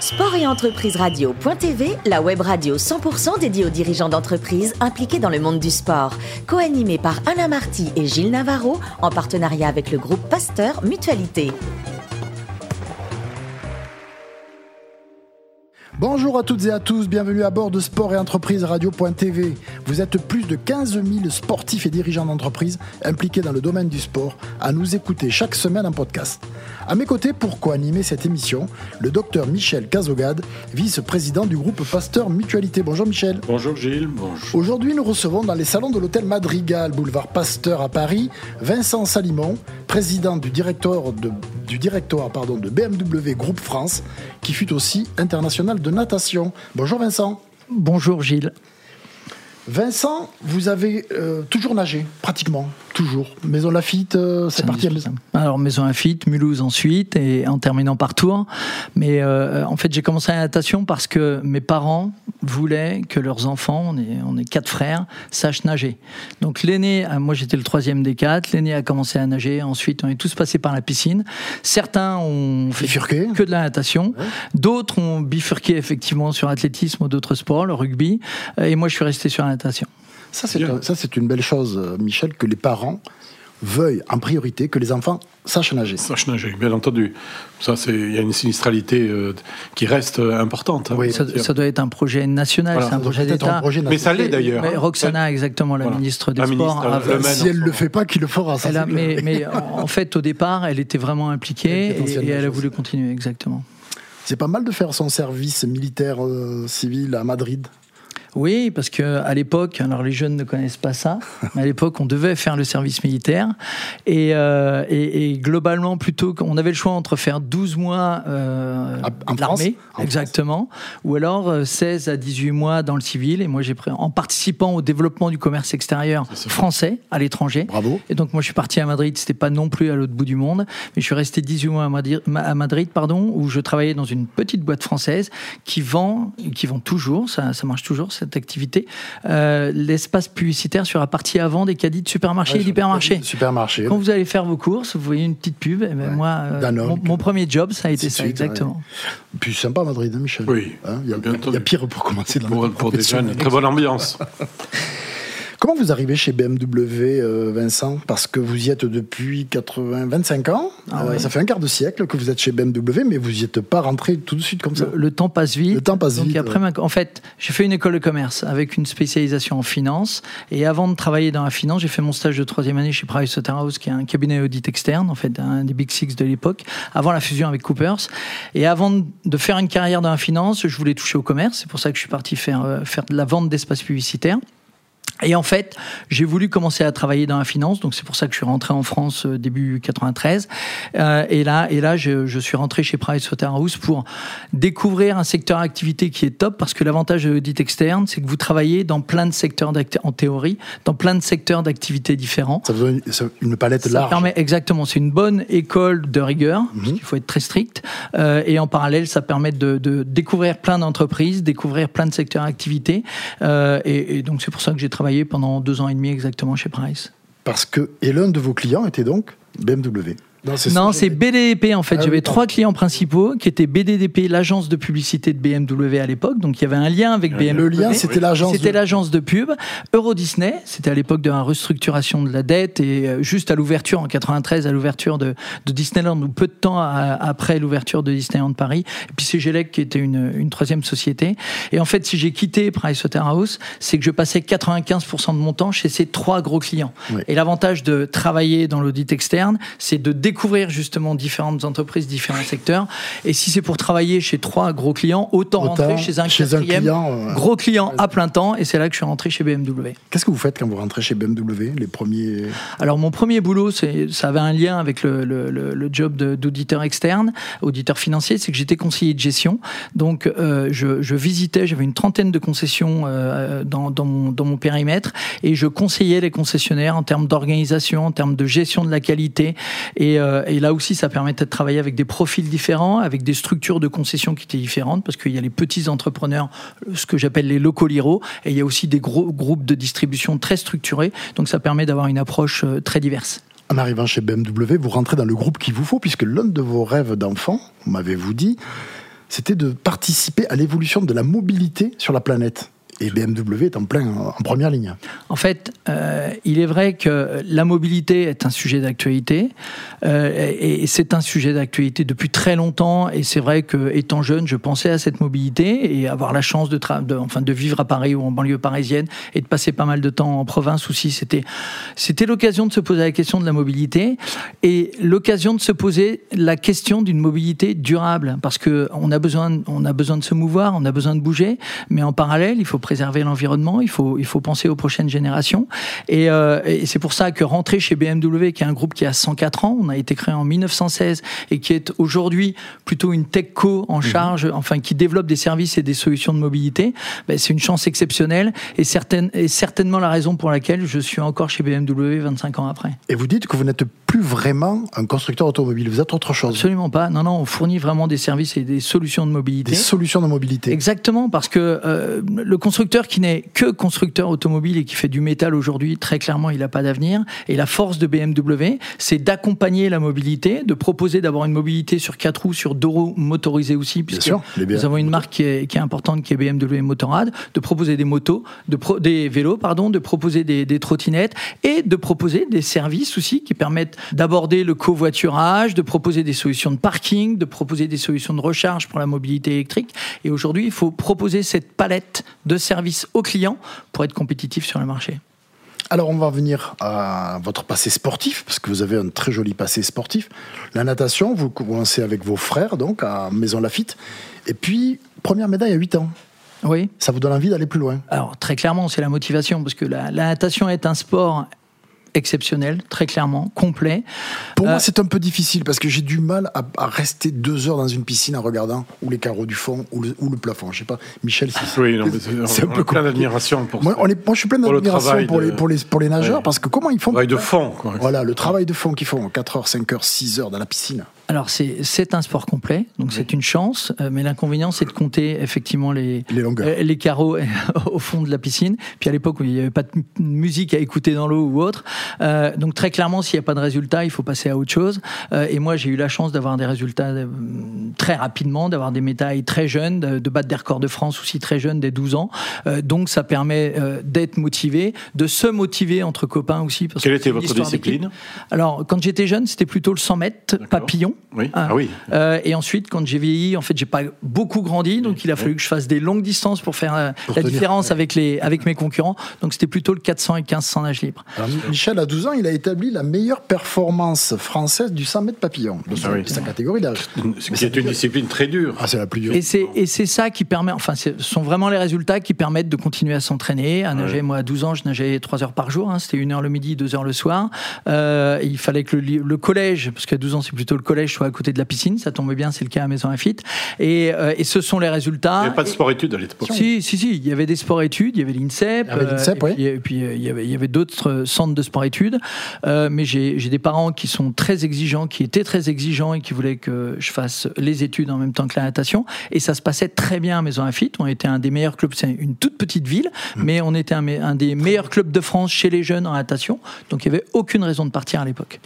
Sport et entreprise radio.tv, la web radio 100% dédiée aux dirigeants d'entreprises impliqués dans le monde du sport. Co-animée par Alain Marty et Gilles Navarro, en partenariat avec le groupe Pasteur Mutualité. Bonjour à toutes et à tous, bienvenue à bord de Sport et Entreprise Radio.tv. Vous êtes plus de 15 000 sportifs et dirigeants d'entreprise impliqués dans le domaine du sport à nous écouter chaque semaine en podcast. À mes côtés, pour co-animer cette émission, le docteur Michel Cazogade, vice-président du groupe Pasteur Mutualité. Bonjour Michel. Bonjour Gilles. Bonjour. Aujourd'hui, nous recevons dans les salons de l'hôtel Madrigal, boulevard Pasteur à Paris, Vincent Salimon, président du directoire de, du directoire, pardon, de BMW Groupe France, qui fut aussi international de natation. Bonjour Vincent. Bonjour Gilles. Vincent, vous avez euh, toujours nagé, pratiquement, toujours. Maison Lafitte, euh, c'est parti à maison. Alors Maison Lafitte, Mulhouse ensuite, et en terminant par Tours. Mais euh, en fait, j'ai commencé la natation parce que mes parents voulaient que leurs enfants, on est, on est quatre frères, sachent nager. Donc l'aîné, moi j'étais le troisième des quatre, l'aîné a commencé à nager, ensuite on est tous passés par la piscine. Certains ont fait Bifurqué. que de la natation, d'autres ont bifurqué effectivement sur l'athlétisme ou d'autres sports, le rugby, et moi je suis resté sur la natation. Ça, c'est un- ça, une belle chose, euh, Michel, que les parents veuillent en priorité que les enfants sachent nager. Sache nager, bien entendu. Ça, c'est il y a une sinistralité euh, qui reste euh, importante. hein. Oui, Ça, ça doit être un projet national, Voilà, c'est un projet d'État. Mais ça l'est d'ailleurs. Roxana, exactement, la Voilà. ministre des La Sports, ministre, a- le mène Si elle ne le fait pas, qui le fera ça, Elle a- mais, mais en fait, au départ, elle était vraiment impliquée et, elle a voulu continuer, exactement. C'est pas mal de faire son service militaire euh, civil à Madrid. Oui, parce que à l'époque, alors les jeunes ne connaissent pas ça, mais à l'époque, on devait faire le service militaire. Et, euh, et, et globalement, plutôt, on avait le choix entre faire 12 mois euh, de l'armée, France exactement, ou alors euh, 16 à 18 mois dans le civil. Et moi, j'ai pris, en participant au développement du commerce extérieur français à l'étranger. Bravo. Et donc moi je suis parti à Madrid, c'était pas non plus à l'autre bout du monde, mais je suis resté 18 mois à Madrid, à Madrid pardon, où je travaillais dans une petite boîte française qui vend, qui vend toujours, ça, ça marche toujours cette activité, euh, l'espace publicitaire sur la partie avant des caddies de supermarché et d'hypermarché. Supermarché. Quand vous allez faire vos courses, vous voyez une petite pub. Et ben Ouais. moi, euh, mon, mon premier job, ça a été ça, suite, exactement. Puis sympa Madrid, hein, Michel. Oui, Hein, Il y, a- bien il y a pire pour commencer Pour, la pour des jeunes, très bonne ambiance. Comment vous arrivez chez BMW, euh, Vincent? Parce que vous y êtes depuis 80, 25 ans. Ah Euh, ouais. Ça fait un quart de siècle que vous êtes chez BMW, mais vous n'y êtes pas rentré tout de suite comme ça. Le, le temps passe vite. Le temps passe Donc vite, après, en fait, j'ai fait une école de commerce avec une spécialisation en finance. Et avant de travailler dans la finance, j'ai fait mon stage de troisième année chez Pricewaterhouse, qui est un cabinet audit externe, en fait, un des Big Six de l'époque, avant la fusion avec Coopers. Et avant de- de faire une carrière dans la finance, je voulais toucher au commerce. C'est pour ça que je suis parti faire, euh, faire de la vente d'espace publicitaire. Et en fait, j'ai voulu commencer à travailler dans la finance, donc c'est pour ça que je suis rentré en France euh, début 93. Euh, et là, et là, je, je suis rentré chez Pricewaterhouse pour découvrir un secteur d'activité qui est top, parce que l'avantage de l'audit externe, c'est que vous travaillez dans plein de secteurs en théorie, dans plein de secteurs d'activité différents. Ça vous donne une- palette Ça large. permet exactement, c'est une bonne école de rigueur, parce qu'il faut être très strict. Euh, et en parallèle, ça permet de, de découvrir plein d'entreprises, découvrir plein de secteurs d'activité. Euh, et, et donc c'est pour ça que j'ai travaillé pendant deux ans et demi exactement chez Price. Parce que, et l'un de vos clients était donc BMW. Non, ça. c'est BDDP en fait. Ah J'avais trois clients principaux qui étaient BDDP, l'agence de publicité de BMW à l'époque. Donc il y avait un lien avec BMW. Le lien, c'était l'agence. C'était de- l'agence de pub. Euro Disney, c'était à l'époque de la restructuration de la dette et euh, juste à l'ouverture en 93, à l'ouverture de, de Disneyland ou peu de temps à- après l'ouverture de Disneyland Paris. Et puis c'est Gelec qui était une, une troisième société. Et en fait, si j'ai quitté Pricewaterhouse, c'est que je passais 95% de mon temps chez ces trois gros clients. Oui. Et l'avantage de travailler dans l'audit externe, c'est de découvrir justement différentes entreprises, différents secteurs. Et si c'est pour travailler chez trois gros clients, autant, Autant rentrer chez un chez un quatrième client, euh, gros client à plein temps. Et c'est là que je suis rentré chez BMW. Qu'est-ce que vous faites quand vous rentrez chez BMW Les premiers. Alors mon premier boulot, ça avait un lien avec le, le- le- le job d'auditeur externe, auditeur financier, c'est que j'étais conseiller de gestion. Donc euh, je, je visitais, j'avais une trentaine de concessions euh, dans, dans mon, dans mon périmètre et je conseillais les concessionnaires en termes d'organisation, en termes de gestion de la qualité. Et, euh, et là aussi, ça permettait de travailler avec des profils différents, avec des structures de concession qui étaient différentes, parce qu'il y a les petits entrepreneurs, ce que j'appelle les locaux liro, et il y a aussi des gros groupes de distribution très structurés. Donc ça permet d'avoir une approche euh, très diverse. En arrivant chez BMW, vous rentrez dans le groupe qu'il vous faut, puisque l'un de vos rêves d'enfant, m'avez-vous dit, c'était de participer à l'évolution de la mobilité sur la planète. Et BMW est en plein en première ligne. En fait, euh, il est vrai que la mobilité est un sujet d'actualité euh, et, c'est un sujet d'actualité depuis très longtemps. Et c'est vrai que étant jeune, je pensais à cette mobilité et avoir la chance de, de, enfin, de vivre à Paris ou en banlieue parisienne et de passer pas mal de temps en province aussi. C'était c'était l'occasion de se poser la question de la mobilité et l'occasion de se poser la question d'une mobilité durable parce que on a besoin a besoin de se mouvoir, on a besoin de bouger, mais en parallèle, il faut préserver l'environnement, il faut, il faut penser aux prochaines générations. Et, euh, et c'est pour ça que rentrer chez BMW, qui est un groupe qui a 104 ans, on a été créé en 1916 et qui est aujourd'hui plutôt une techco en mhm. charge, enfin qui développe des services et des solutions de mobilité, ben, c'est une chance exceptionnelle et, certaine, et certainement la raison pour laquelle je suis encore chez BMW 25 ans après. Et vous dites que vous n'êtes plus vraiment un constructeur automobile, vous êtes autre chose. Absolument pas. Non, non, on fournit vraiment des services et des solutions de mobilité. Des solutions de mobilité. Exactement, parce que euh, le constructeur qui n'est que constructeur automobile et qui fait du métal aujourd'hui, très clairement, il n'a pas d'avenir. Et la force de BMW, c'est d'accompagner la mobilité, de proposer d'avoir une mobilité sur quatre roues, sur deux roues motorisées aussi, puisque nous avons une marque qui est, importante, qui est BMW Motorrad, de proposer des motos, de des vélos, pardon, de proposer des, des trottinettes et de proposer des services aussi qui permettent d'aborder le covoiturage, de proposer des solutions de parking, de proposer des solutions de recharge pour la mobilité électrique. Et aujourd'hui, il faut proposer cette palette de service aux clients pour être compétitif sur le marché. Alors on va venir à votre passé sportif, parce que vous avez un très joli passé sportif. La natation, vous commencez avec vos frères, donc à Maison Lafitte. Et puis, première médaille à 8 ans. Oui. Ça vous donne envie d'aller plus loin Alors très clairement, c'est la motivation, parce que la natation est un sport exceptionnel, très clairement, complet. Pour moi, euh, c'est un peu difficile parce que j'ai du mal à, rester deux heures dans une piscine en regardant ou les carreaux du fond ou le, ou le plafond. Je sais pas, Michel, c'est oui, un peu plein d'admiration pour moi, on est, moi, je suis plein d'admiration pour, les, pour, les, pour les nageurs parce que comment ils font Le travail de fond. Quoi. Voilà, le travail de fond qu'ils font, 4 heures, 5 heures, 6 heures dans la piscine. Alors c'est un sport complet, donc c'est une chance, euh, mais l'inconvénient c'est de compter effectivement les, les, euh, les carreaux au fond de la piscine. Puis à l'époque où il n'y avait pas de musique à écouter dans l'eau ou autre, euh, donc très clairement s'il n'y a pas de résultat, il faut passer à autre chose. et moi j'ai eu la chance d'avoir des résultats très rapidement, d'avoir des médailles très jeunes, de, battre des records de France aussi très jeunes, dès 12 ans. donc ça permet d'être motivé, de se motiver entre copains aussi. Parce Quelle était votre discipline? Alors quand j'étais jeune, c'était plutôt le 100 mètres papillon. Oui. Ah. ah, oui. Euh, et ensuite, quand j'ai vieilli, en fait, j'ai pas beaucoup grandi, donc il a fallu que je fasse des longues distances pour faire euh, la différence avec, les, avec mes concurrents. Donc c'était plutôt le 400 et 1500 nage libre. Michel, à 12 ans, il a établi la meilleure performance française du 100 mètres papillon, de, ah sa catégorie d'âge. C'est une discipline très dure. Ah, c'est la plus dure. Et c'est ça qui permet, enfin, ce sont vraiment les résultats qui permettent de continuer à s'entraîner, à nager. Moi, à 12 ans, je nageais 3 heures par jour, hein. c'était 1 heure le midi, 2 heures le soir. Euh, il fallait que le, le collège, parce qu'à 12 ans, c'est plutôt le collège, soit à côté de la piscine. Ça tombait bien, c'est le cas à Maison Lafitte. Et, euh, et ce sont les résultats. Il n'y avait pas de sport-études à l'époque. Si, si, si. Il y avait des sports-études, il y avait l'INSEP. et puis, euh, il y avait, il y avait d'autres centres de sport-études. Euh, mais j'ai des parents qui sont très exigeants, qui étaient très exigeants et qui voulaient que je fasse les études en même temps que la natation. Et ça se passait très bien à Maison Lafitte. On était un des meilleurs clubs. C'est une toute petite ville, mmh. mais on était un, un des meilleurs clubs de France chez les jeunes en natation. Donc il n'y avait aucune raison de partir à l'époque.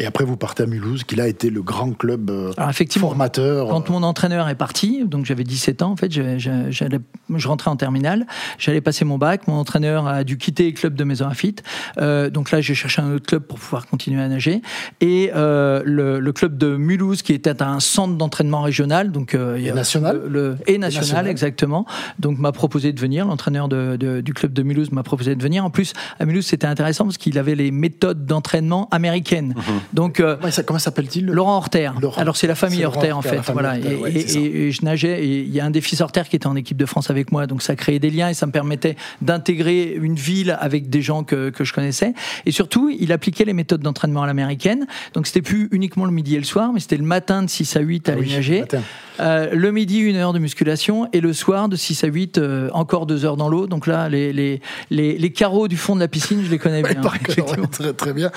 Et après, vous partez à Mulhouse, qui là été le grand club euh, Alors effectivement, formateur. Quand mon entraîneur est parti, donc j'avais 17 ans, en fait, je rentrais en terminale, j'allais passer mon bac, mon entraîneur a dû quitter le club de Maison Lafitte. Euh, donc là, j'ai cherché un autre club pour pouvoir continuer à nager. Et euh, le, club de Mulhouse, qui était un centre d'entraînement régional, donc et national, le, et national, exactement. Donc m'a proposé de venir. L'entraîneur du club de Mulhouse m'a proposé de venir. En plus, à Mulhouse, c'était intéressant parce qu'il avait les méthodes d'entraînement américaines. Mhm. Donc, euh, comment s'appelle-t-il Laurent Horter. Alors c'est la famille Horter en fait. Voilà. et, je nageais. Et il y a un des fils Horter qui était en équipe de France avec moi, donc ça créait des liens et ça me permettait d'intégrer une ville avec des gens que, que, je connaissais. Et surtout, il appliquait les méthodes d'entraînement à l'américaine. Donc c'était plus uniquement le midi et le soir, mais c'était le matin de 6 à 8 à ah aller nager. Euh, le midi, une heure de musculation et le soir de 6 à 8, euh, encore deux heures dans l'eau. Donc là, les, les, les, les, carreaux du fond de la piscine, je les connais bien. très, très bien.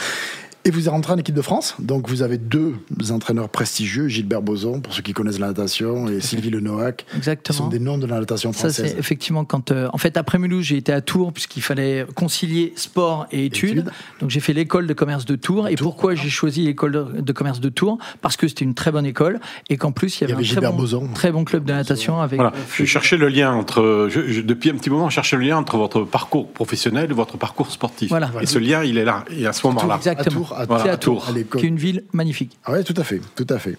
Et vous êtes rentré en équipe de France. Donc vous avez deux entraîneurs prestigieux, Gilbert Boson, pour ceux qui connaissent la natation, et Sylvie Lenoac. Exactement. Ce sont des noms de la natation Ça, française. c'est effectivement quand. euh, en fait, après Mulhouse, j'ai été à Tours, puisqu'il fallait concilier sport et études. Études. Donc, j'ai fait l'école de commerce de Tours. Et Tours, pourquoi j'ai choisi l'école de- de commerce de Tours? Parce que c'était une très bonne école et qu'en plus, il y avait, avait un très bon, très bon club de natation avec. Voilà. euh, Je cherchais le lien entre, je- je- depuis un petit moment, je cherchais le lien entre votre parcours professionnel et votre parcours sportif. Voilà. Et ce lien, il est là, est à ce moment-là. Exactement. À à C'est Tours. à Tours, qui est une ville magnifique. Ah ouais, tout à fait, tout à fait.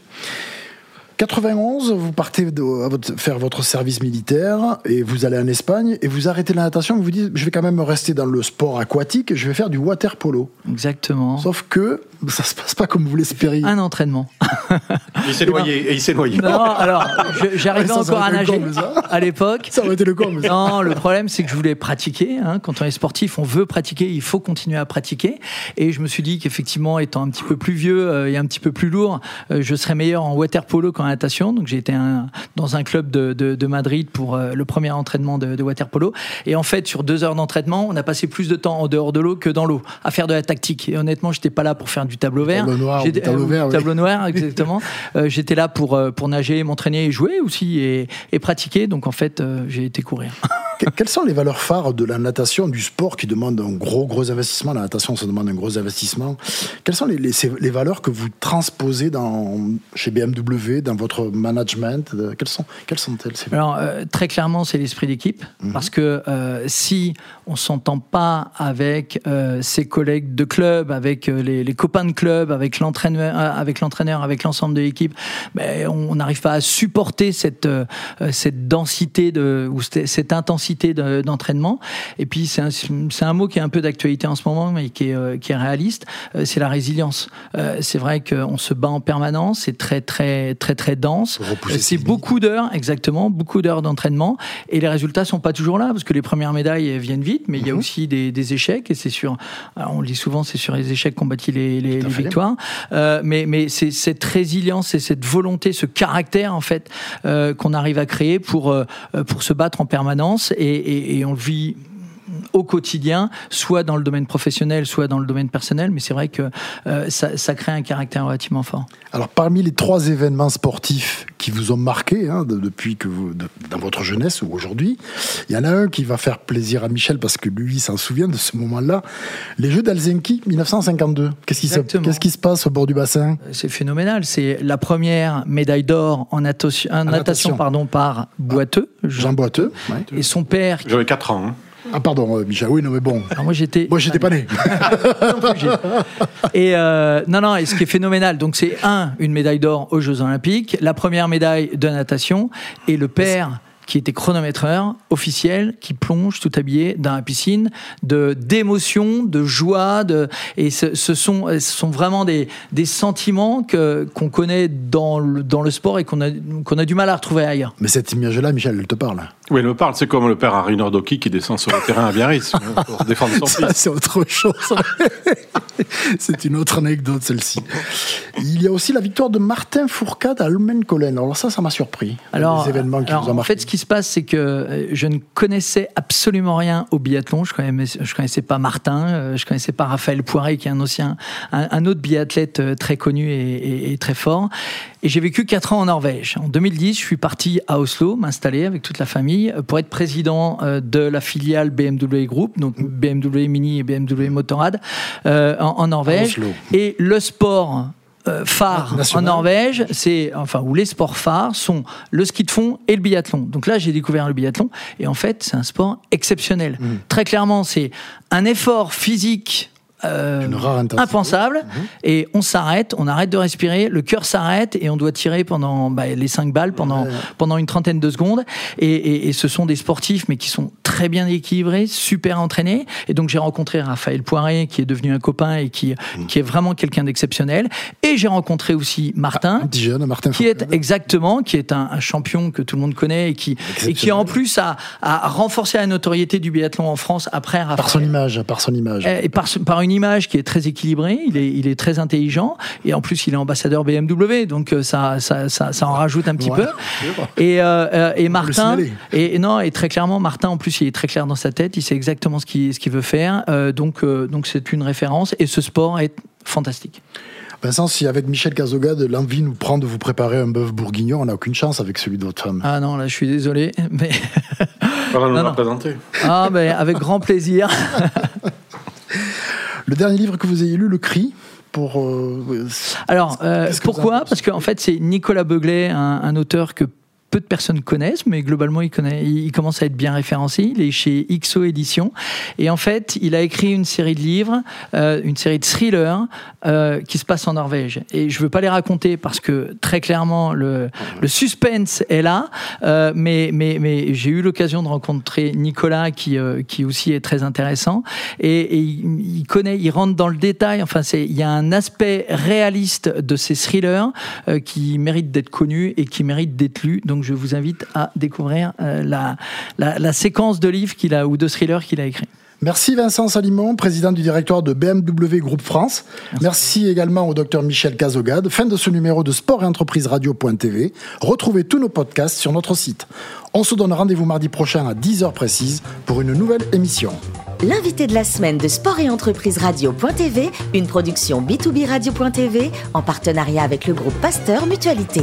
91, vous partez de- à votre- faire votre service militaire et vous allez en Espagne et vous arrêtez la natation. Vous vous dites, je vais quand même rester dans le sport aquatique. Je vais faire du water polo. Exactement. Sauf que ça se passe pas comme vous l'espériez. Un entraînement. Il s'est noyé, et il s'est noyé. Non, alors, j'arrivais encore à nager à l'époque. Ça aurait été le con. mais ça- Non, le problème, c'est que je voulais pratiquer. hein. Quand on est sportif, on veut pratiquer, il faut continuer à pratiquer. Et je me suis dit qu'effectivement, étant un petit peu plus vieux euh, et un petit peu plus lourd, euh, je serais meilleur en water polo qu'en natation. Donc j'ai été un- dans un club de, de- de Madrid pour euh, le premier entraînement de, de water polo. Et en fait, sur deux heures d'entraînement, on a passé plus de temps en dehors de l'eau que dans l'eau, à faire de la tactique. Et honnêtement, j'étais pas là pour faire du tableau vert. tableau noir ou tableau euh, oui. tableau noir, exactement. Euh, j'étais là pour, pour nager, m'entraîner et jouer aussi et, et pratiquer. Donc en fait, j'ai été courir. Que- Quelles sont les valeurs phares de la natation, du sport qui demande un gros, gros investissement? La natation, ça demande un gros investissement. Quelles sont les, les- ces- les valeurs que vous transposez dans, chez BMW, dans votre management? Euh, Quelles sont, quelles sont-elles ces valeurs? Alors euh, très clairement, c'est l'esprit d'équipe. Parce que euh, si on s'entend pas avec euh, ses collègues de club, avec les, les copains de club, avec l'entraîneur, avec l'entraîneur, avec l'ensemble de l'équipe, ben, on n'arrive pas à supporter cette cette densité de ou cette, cette intensité de- d'entraînement. Et puis c'est un, mot qui est un peu d'actualité en ce moment, mais qui est euh, qui est réaliste. Euh, c'est la résilience. Euh, c'est vrai qu'on se bat en permanence, c'est très très très très dense. C'est beaucoup d'heures, exactement, beaucoup d'heures d'entraînement, et les résultats sont pas toujours là parce que les premières médailles viennent vite, mais il y a Mhm. aussi des, des échecs et c'est sur, alors, on le dit souvent, c'est sur les échecs qu'on bâtit les, victoires. Euh, mais mais c'est cette résilience et cette volonté, ce caractère en fait euh, qu'on arrive à créer pour euh, pour se battre en permanence et, on vit au quotidien, soit dans le domaine professionnel, soit dans le domaine personnel, mais c'est vrai que euh, ça, ça crée un caractère relativement fort. Alors, parmi les trois événements sportifs qui vous ont marqué hein, de- depuis que vous, de- dans votre jeunesse ou aujourd'hui, il y en a un qui va faire plaisir à Michel parce que lui, il s'en souvient de ce moment-là. Les Jeux d'Helsinki 1952. Qu'est-ce qui, se, Exactement. qu'est-ce qui se passe au bord du bassin? C'est phénoménal. C'est la première médaille d'or en, natation, en natation, natation. pardon, par Boiteux, Jean Boiteux. ouais. et son père. J'avais 4 ans. hein. Ah, pardon, euh, Michel. Oui, non, mais bon. Alors moi j'étais. Moi, j'étais pas né. Et euh, non, non, et ce qui est phénoménal, donc c'est un, une médaille d'or aux Jeux Olympiques, la première médaille de natation, et le père qui était chronométreur officiel, qui plonge tout habillé dans la piscine, de d'émotion, de joie, de et ce, ce sont ce sont vraiment des, des sentiments que qu'on connaît dans le, dans le sport et qu'on a qu'on a du mal à retrouver ailleurs. Mais cette image-là, Michel, elle te parle. Oui, il me parle. C'est comme le père Harry Nordoki qui descend sur le terrain à Biarritz pour défendre son Ça, fils. c'est autre chose. c'est une autre anecdote, celle-ci. Il y a aussi la victoire de Martin Fourcade à Almenkollen. Alors ça, ça m'a surpris. Alors, les événements qui alors, vous ont en marqué. fait, ce qui se passe, c'est que euh, je ne connaissais absolument rien au biathlon. Je connaissais, je connaissais pas Martin, euh, je connaissais pas Raphaël Poiré, qui est un, ancien, un, un autre biathlète euh, très connu et, et- et très fort. Et j'ai vécu quatre ans en Norvège. En 2010, je suis parti à Oslo, m'installer avec toute la famille pour être président de la filiale BMW Group, donc BMW Mini et BMW Motorrad, euh, en, en Norvège. Et le sport euh, National. en Norvège, c'est enfin où les sports phares sont le ski de fond et le biathlon. Donc là, j'ai découvert le biathlon et en fait, c'est un sport exceptionnel. Mm. Très clairement, c'est un effort physique. Euh, impensable et on s'arrête, on arrête de respirer, le cœur s'arrête et on doit tirer pendant bah, les 5 balles pendant, Ouais. pendant une trentaine de secondes et, et- et ce sont des sportifs mais qui sont très bien équilibrés, super entraînés et donc j'ai rencontré Raphaël Poiré qui est devenu un copain et qui, Mm. qui est vraiment quelqu'un d'exceptionnel et j'ai rencontré aussi Martin petit jeune, Martin qui est exactement, qui est un, un champion que tout le monde connaît et qui, et qui en plus a, a renforcé la notoriété du biathlon en France après Par son Raphaël. image, par son image. Et par, ce- par une une image qui est très équilibrée, il est, il est très intelligent, et en plus il est ambassadeur BMW, donc euh, ça, ça, ça, ça en rajoute un petit Ouais. peu. Et, euh, euh, et Martin, et, et non, et très clairement, Martin, en plus, il est très clair dans sa tête, il sait exactement ce qu'il ce qu'il veut faire, euh, donc euh, donc c'est une référence, et ce sport est fantastique. Vincent, si avec Michel Cazogade, l'envie nous prend de vous préparer un bœuf bourguignon, on n'a aucune chance avec celui de votre femme. Ah non, là, je suis désolé, mais Voilà, on Non, non. présenté. ah, ben, avec grand plaisir. Le dernier livre que vous ayez lu, Le Cri, pour. euh, Alors, euh, pourquoi? Parce qu'en fait, c'est Nicolas Beuglet, un, un auteur que peu de personnes connaissent, mais globalement, il, commence à être bien référencé. Il est chez XO Éditions. Et en fait, il a écrit une série de livres, euh, une série de thrillers euh, qui se passent en Norvège. Et je ne veux pas les raconter parce que très clairement, le, suspense est là. Euh, mais j'ai eu l'occasion de rencontrer Nicolas qui, aussi est très intéressant. Et, il, connaît, il rentre dans le détail. Enfin, il y a un aspect réaliste de ces thrillers qui mérite d'être connu et qui mérite d'être lu. Je vous invite à découvrir euh, la, la, la séquence de livres qu'il a ou de thrillers qu'il a écrit. Merci Vincent Salimon, président du directoire de BMW Groupe France. Merci, également au docteur Michel Cazogade. Fin de ce numéro de Sport et Entreprise Radio.tv. Retrouvez tous nos podcasts sur notre site. On se donne rendez-vous mardi prochain à 10h précise pour une nouvelle émission. L'invité de la semaine de Sport et Entreprise Radio.tv, une production B2B Radio.tv en partenariat avec le groupe Pasteur Mutualité.